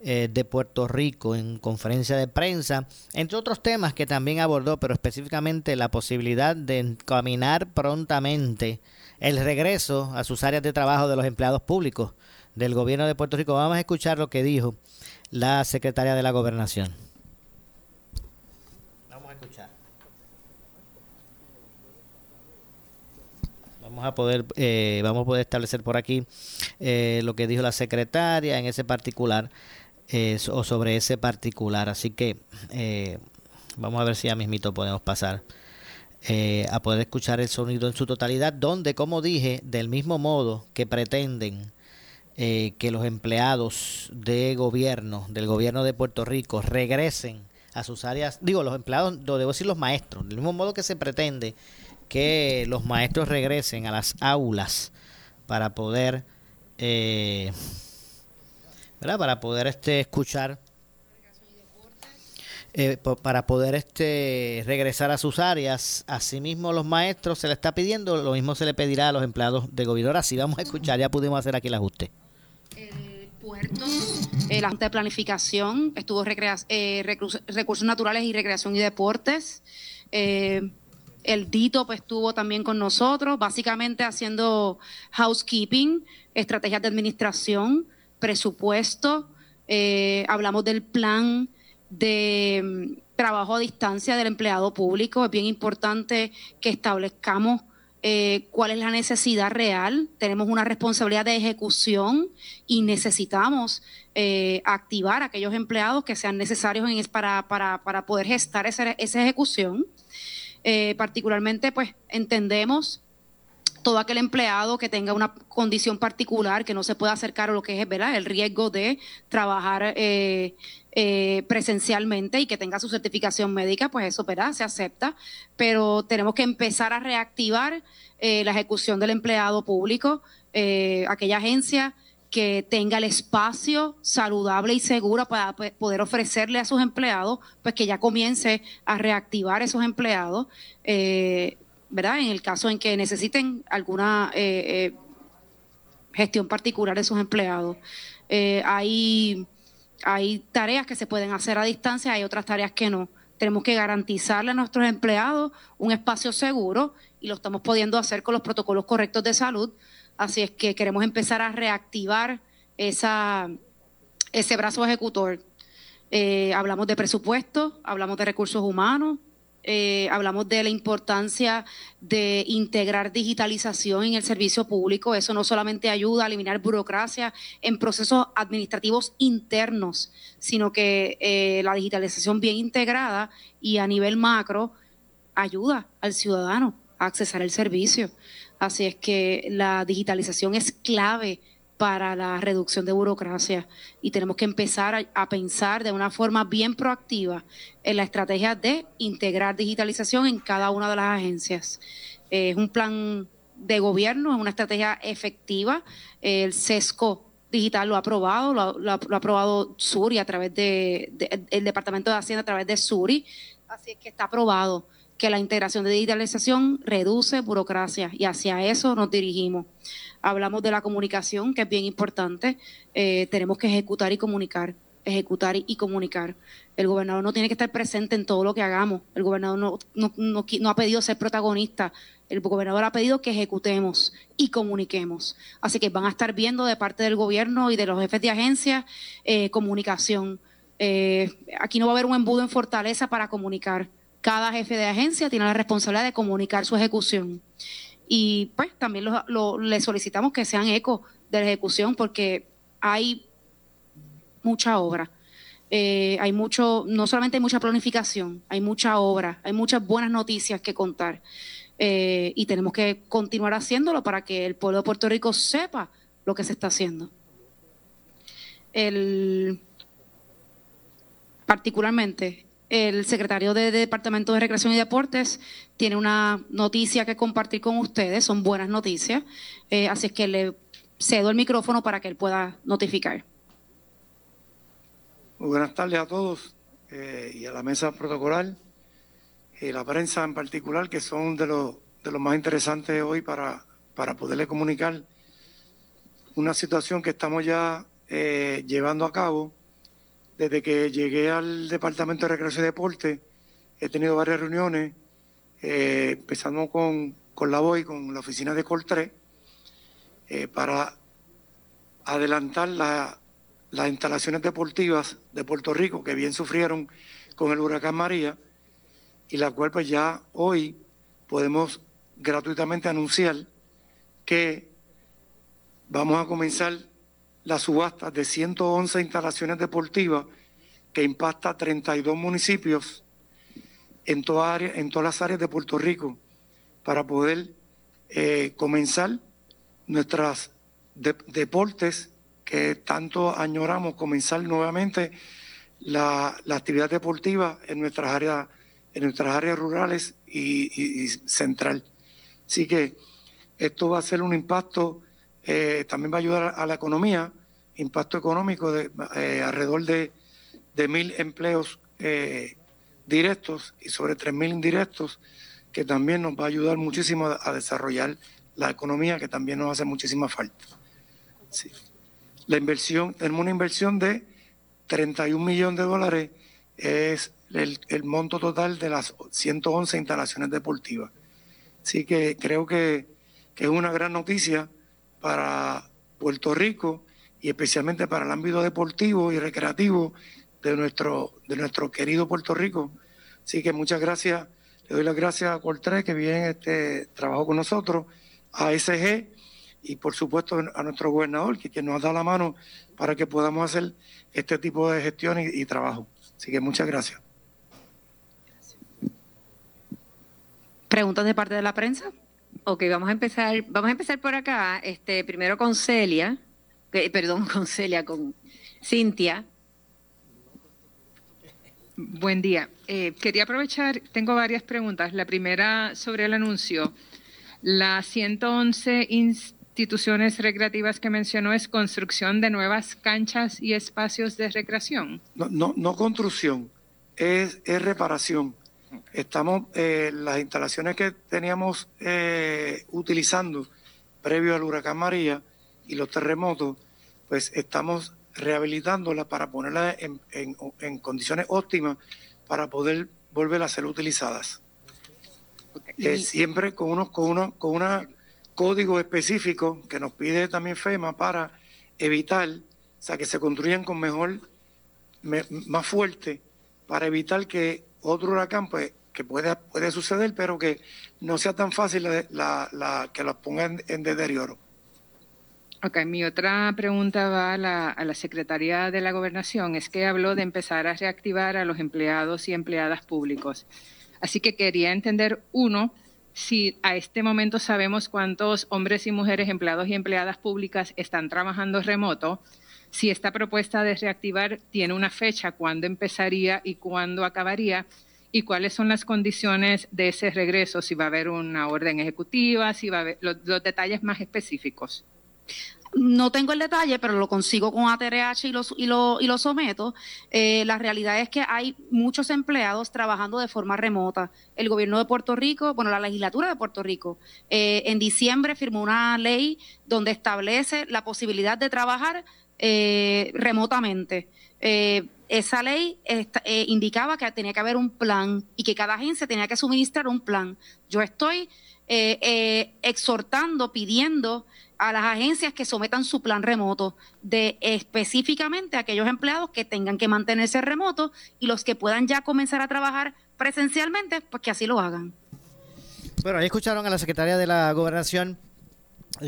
eh, de Puerto Rico en conferencia de prensa, entre otros temas que también abordó, pero específicamente la posibilidad de encaminar prontamente el regreso a sus áreas de trabajo de los empleados públicos del gobierno de Puerto Rico. Vamos a escuchar lo que dijo la secretaria de la gobernación. Vamos a poder eh, vamos a poder establecer por aquí eh, lo que dijo la secretaria en ese particular eh, o sobre ese particular. Así que vamos a ver si ya mismito podemos pasar a poder escuchar el sonido en su totalidad donde como dije del mismo modo que pretenden que los empleados de gobierno del gobierno de Puerto Rico regresen a sus áreas digo los empleados debo decir los maestros del mismo modo que se pretende que los maestros regresen a las aulas para poder eh, para poder este escuchar eh, para poder este regresar a sus áreas. Asimismo los maestros se le está pidiendo lo mismo se le pedirá a los empleados de gobierno. Ahora sí vamos a escuchar ya pudimos hacer aquí el ajuste. El puerto la Junta de Planificación, estuvo eh, Recursos Naturales y Recreación y Deportes, eh, el Dito pues estuvo también con nosotros, básicamente haciendo housekeeping, estrategias de administración, presupuesto, eh, hablamos del plan de mm, trabajo a distancia del empleado público. Es bien importante que establezcamos eh, cuál es la necesidad real. Tenemos una responsabilidad de ejecución y necesitamos eh, activar aquellos empleados que sean necesarios para, para, para poder gestar esa, esa ejecución. Eh, particularmente, pues entendemos todo aquel empleado que tenga una condición particular, que no se pueda acercar a lo que es ¿verdad? el riesgo de trabajar eh, eh, presencialmente y que tenga su certificación médica, pues eso ¿verdad? se acepta, pero tenemos que empezar a reactivar la ejecución del empleado público, aquella agencia que tenga el espacio saludable y seguro para poder ofrecerle a sus empleados, pues que ya comience a reactivar esos empleados, eh, ¿verdad? En el caso en que necesiten alguna eh, eh, gestión particular de sus empleados. hay, hay tareas que se pueden hacer a distancia, hay otras tareas que no. Tenemos que garantizarle a nuestros empleados un espacio seguro y lo estamos pudiendo hacer con los protocolos correctos de salud Así es que queremos empezar a reactivar ese brazo ejecutor. Eh, hablamos de presupuesto, hablamos de recursos humanos, eh, hablamos de la importancia de integrar digitalización en el servicio público. Eso no solamente ayuda a eliminar burocracia en procesos administrativos internos, sino que eh, la digitalización bien integrada y a nivel macro ayuda al ciudadano a accesar el servicio. Así es que la digitalización es clave para la reducción de burocracia y tenemos que empezar a, pensar de una forma bien proactiva en la estrategia de integrar digitalización en cada una de las agencias. es un plan de gobierno, es una estrategia efectiva. El SESCO digital lo ha aprobado, lo, ha aprobado Suri a través de, el Departamento de Hacienda a través de Suri, así es que está aprobado que la integración de digitalización reduce burocracia y hacia eso nos dirigimos. Hablamos de la comunicación, que es bien importante, eh, tenemos que ejecutar y comunicar ejecutar y comunicar. El gobernador no tiene que estar presente en todo lo que hagamos. El gobernador no, no, no, ha pedido ser protagonista. El gobernador ha pedido que ejecutemos y comuniquemos. Así que van a estar viendo de parte del gobierno y de los jefes de agencia eh, comunicación. Eh, aquí no va a haber un embudo en fortaleza para comunicar. Cada jefe de agencia tiene la responsabilidad de comunicar su ejecución. Y pues también le solicitamos que sean eco de la ejecución porque hay mucha obra. Eh, hay mucho, no solamente hay mucha planificación, hay mucha obra, hay muchas buenas noticias que contar. Eh, y tenemos que continuar haciéndolo para que el pueblo de Puerto Rico sepa lo que se está haciendo. El, particularmente, el secretario de, Departamento de Recreación y Deportes tiene una noticia que compartir con ustedes, son buenas noticias, eh, así es que le cedo el micrófono para que él pueda notificar. Muy buenas tardes a todos eh, y a la mesa protocolar y la prensa en particular, que son de los, de los más interesantes hoy para, para poderle comunicar una situación que estamos ya eh, llevando a cabo. Desde que llegué al Departamento de Recreación y Deporte, he tenido varias reuniones, eh, empezando con, con la BOI, con la oficina de Coltré, para adelantar la las instalaciones deportivas de Puerto Rico que bien sufrieron con el huracán María y la cual pues ya hoy podemos gratuitamente anunciar que vamos a comenzar la subasta de 111 instalaciones deportivas que impacta 32 municipios en, toda área, en todas las áreas de Puerto Rico para poder eh, comenzar nuestras deportes que tanto añoramos comenzar nuevamente la, actividad deportiva en nuestras áreas, en nuestras áreas rurales y, central. Así que esto va a ser un impacto, eh, también va a ayudar a la economía, impacto económico de eh, alrededor de, mil empleos eh, directos y sobre tres mil indirectos, que también nos va a ayudar muchísimo a, desarrollar la economía, que también nos hace muchísima falta. Sí. La inversión, tenemos una inversión de 31 millones de dólares, es el, monto total de las 111 instalaciones deportivas. Así que creo que, es una gran noticia para Puerto Rico y especialmente para el ámbito deportivo y recreativo de nuestro, de nuestro querido Puerto Rico. Así que muchas gracias, le doy las gracias a Coltré que bien este, trabajó con nosotros, a SG y por supuesto a nuestro gobernador, que, nos da la mano para que podamos hacer este tipo de gestión y, trabajo. Así que muchas gracias. ¿Preguntas de parte de la prensa? Ok, vamos a empezar, vamos a empezar por acá, este, primero con Celia, perdón, con Celia, con Cintia. Buen día. Eh, quería aprovechar, tengo varias preguntas. La primera sobre el anuncio. La 111 instituciones recreativas que mencionó es construcción de nuevas canchas y espacios de recreación. No, no, no construcción, es, es reparación. Estamos, eh, las instalaciones que teníamos eh, utilizando previo al huracán María y los terremotos, pues estamos rehabilitándolas para ponerlas en, en, en, condiciones óptimas para poder volver a ser utilizadas. Eh, siempre con unos, con uno, con una código específico que nos pide también FEMA para evitar, o sea, que se construyan con mejor, más fuerte, para evitar que otro huracán, pues, que puede, puede suceder, pero que no sea tan fácil la, la, que los pongan en deterioro. Ok, mi otra pregunta va a la, a la Secretaría de la Gobernación. Es que habló de empezar a reactivar a los empleados y empleadas públicos. Así que quería entender, uno, si a este momento sabemos cuántos hombres y mujeres empleados y empleadas públicas están trabajando remoto, si esta propuesta de reactivar tiene una fecha, cuándo empezaría y cuándo acabaría, y cuáles son las condiciones de ese regreso, si va a haber una orden ejecutiva, si va a haber los, detalles más específicos. No tengo el detalle, pero lo consigo con ATRH y lo, y lo, y lo someto. Eh, la realidad es que hay muchos empleados trabajando de forma remota. El gobierno de Puerto Rico, bueno, la legislatura de Puerto Rico, eh, en diciembre firmó una ley donde establece la posibilidad de trabajar eh, remotamente. esa ley indicaba que tenía que haber un plan y que cada agencia tenía que suministrar un plan. Yo estoy exhortando, pidiendo a las agencias que sometan su plan remoto, de específicamente aquellos empleados que tengan que mantenerse remotos y los que puedan ya comenzar a trabajar presencialmente, pues que así lo hagan. Bueno, ahí escucharon a la secretaria de la Gobernación,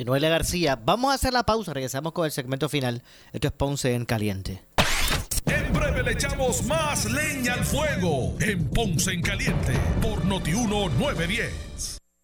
Noelia García. Vamos a hacer la pausa, regresamos con el segmento final. Esto es Ponce en Caliente. En breve le echamos más leña al fuego en Ponce en Caliente por Notiuno 910.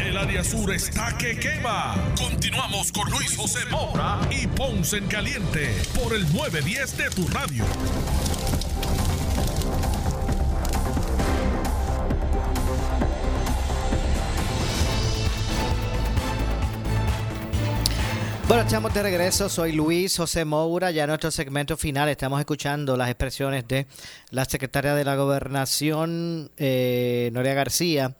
El área sur está que quema. Continuamos con Luis José Moura y Ponce en Caliente por el 910 de tu radio. Bueno, estamos de regreso. Soy Luis José Moura. Ya en nuestro segmento final estamos escuchando las expresiones de la secretaria de la Gobernación, eh, Noria García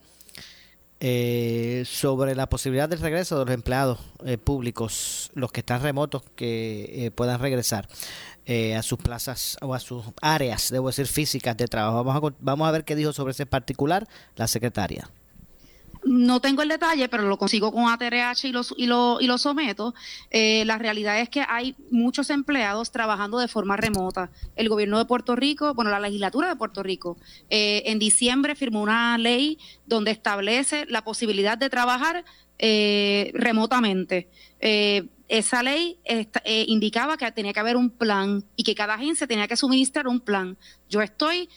eh, sobre la posibilidad del regreso de los empleados eh, públicos, los que están remotos, que eh, puedan regresar a sus plazas o a sus áreas, debo decir, físicas de trabajo. Vamos a, vamos a ver qué dijo sobre ese particular la secretaria. No tengo el detalle, pero lo consigo con ATRH y lo, y lo, y lo someto. Eh, la realidad es que hay muchos empleados trabajando de forma remota. El gobierno de Puerto Rico, bueno, la legislatura de Puerto Rico, eh, en diciembre firmó una ley donde establece la posibilidad de trabajar eh, remotamente. esa ley indicaba que tenía que haber un plan y que cada agencia tenía que suministrar un plan. Yo estoy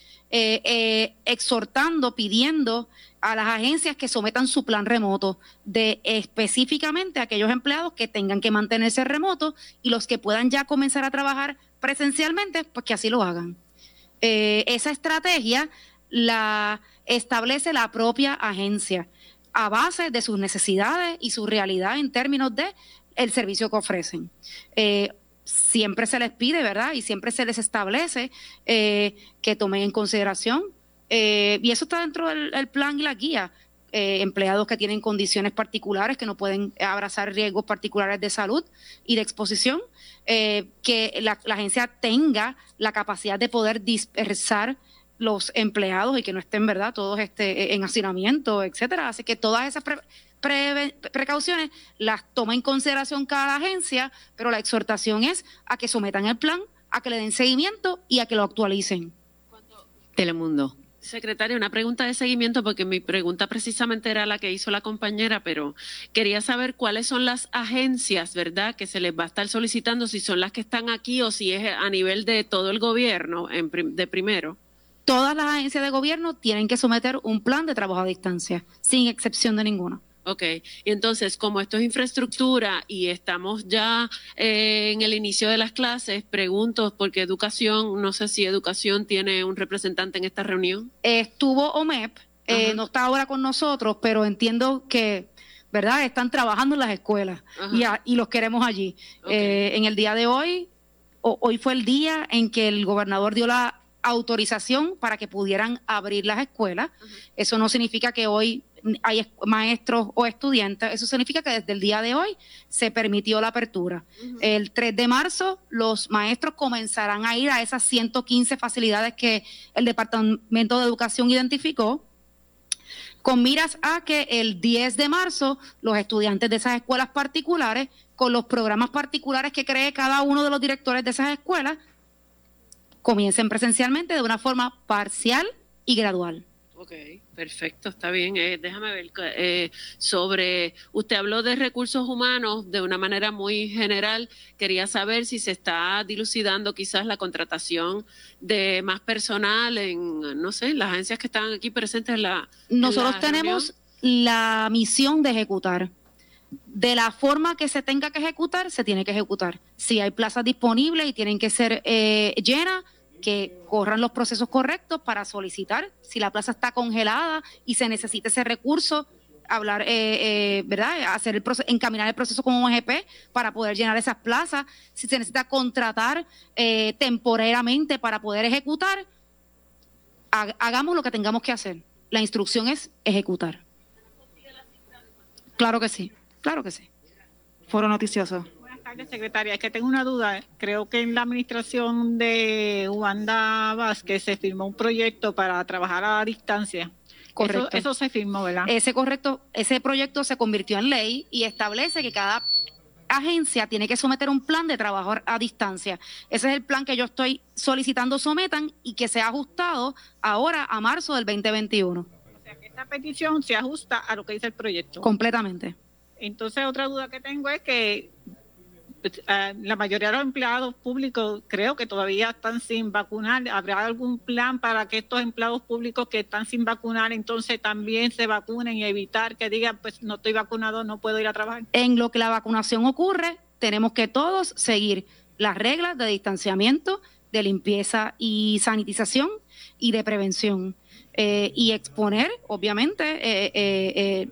exhortando, pidiendo a las agencias que sometan su plan remoto, de específicamente aquellos empleados que tengan que mantenerse remotos y los que puedan ya comenzar a trabajar presencialmente, pues que así lo hagan. Eh, esa estrategia la establece la propia agencia a base de sus necesidades y su realidad en términos de el servicio que ofrecen. Eh, siempre se les pide, ¿verdad? Y siempre se les establece eh, que tomen en consideración eh, y eso está dentro del plan y la guía. Empleados que tienen condiciones particulares, que no pueden abrazar riesgos particulares de salud y de exposición, que la, agencia tenga la capacidad de poder dispersar los empleados y que no estén, ¿verdad?, todos este, en hacinamiento, etcétera. Así que todas esas precauciones las toma en consideración cada agencia, pero la exhortación es a que sometan el plan, a que le den seguimiento y a que lo actualicen. Telemundo. Secretaria, una pregunta de seguimiento, porque mi pregunta precisamente era la que hizo la compañera, pero quería saber cuáles son las agencias, ¿verdad?, que se les va a estar solicitando, si son las que están aquí o si es a nivel de todo el gobierno en, de primero. Todas las agencias de gobierno tienen que someter un plan de trabajo a distancia, sin excepción de ninguna. Ok, y entonces como esto es infraestructura y estamos ya eh, en el inicio de las clases, pregunto, porque educación, no sé si educación tiene un representante en esta reunión. estuvo OMEP, eh, no está ahora con nosotros, pero entiendo que, ¿verdad? Están trabajando en las escuelas y, los queremos allí. Eh, en el día de hoy, hoy fue el día en que el gobernador dio la autorización para que pudieran abrir las escuelas. Eso no significa que hoy hay maestros o estudiantes, eso significa que desde el día de hoy se permitió la apertura. El 3 de marzo los maestros comenzarán a ir a esas 115 facilidades que el Departamento de Educación identificó con miras a que el 10 de marzo los estudiantes de esas escuelas particulares, con los programas particulares que cree cada uno de los directores de esas escuelas, comiencen presencialmente de una forma parcial y gradual. Ok, perfecto, está bien. Eh, déjame ver eh, sobre, usted habló de recursos humanos de una manera muy general. Quería saber si se está dilucidando quizás la contratación de más personal en, no sé, las agencias que están aquí presentes en la. Nosotros tenemos la misión de ejecutar. De la forma que se tenga que ejecutar, se tiene que ejecutar. Si hay plazas disponibles y tienen que ser eh, llenas, que corran los procesos correctos para solicitar si la plaza está congelada y se necesita ese recurso hablar, eh, eh, ¿verdad? Hacer el proceso, encaminar el proceso con un OGP para poder llenar esas plazas. Si se necesita contratar eh, temporeramente para poder ejecutar, hagamos lo que tengamos que hacer. La instrucción es ejecutar. Claro que sí, claro que sí. Foro noticioso secretaria. Es que tengo una duda. Creo que en la administración de Wanda Vázquez se firmó un proyecto para trabajar a distancia. Correcto. Eso, se firmó, ¿verdad? Ese correcto, ese proyecto se convirtió en ley y establece que cada agencia tiene que someter un plan de trabajo a distancia. Ese es el plan que yo estoy solicitando sometan y que sea ajustado ahora a marzo del 2021. O sea, que esta petición se ajusta a lo que dice el proyecto. Completamente. Entonces, otra duda que tengo es que la mayoría de los empleados públicos creo que todavía están sin vacunar. ¿Habrá algún plan para que estos empleados públicos que están sin vacunar entonces también se vacunen y evitar que digan, pues no estoy vacunado, no puedo ir a trabajar? En lo que la vacunación ocurre, tenemos que todos seguir las reglas de distanciamiento, de limpieza y sanitización y de prevención. Eh, y exponer, obviamente, eh, eh,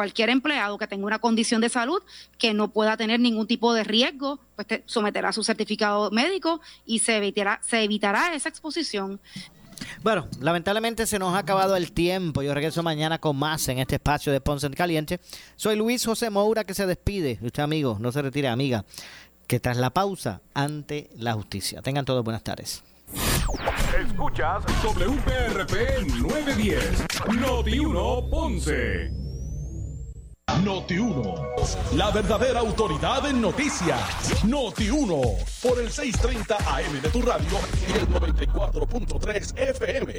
cualquier empleado que tenga una condición de salud que no pueda tener ningún tipo de riesgo, pues someterá su certificado médico y se evitará, se evitará esa exposición. Bueno, lamentablemente se nos ha acabado el tiempo. Yo regreso mañana con más en este espacio de Ponce en Caliente. Soy Luis José Moura que se despide. Usted, amigo, no se retire, amiga. Que tras la pausa, ante la justicia. Tengan todos buenas tardes. Escuchas WPRP 910, Noti 1 Ponce. Noti 1, la verdadera autoridad en noticias. Noti 1, por el 630 AM de tu radio y el 94.3 FM.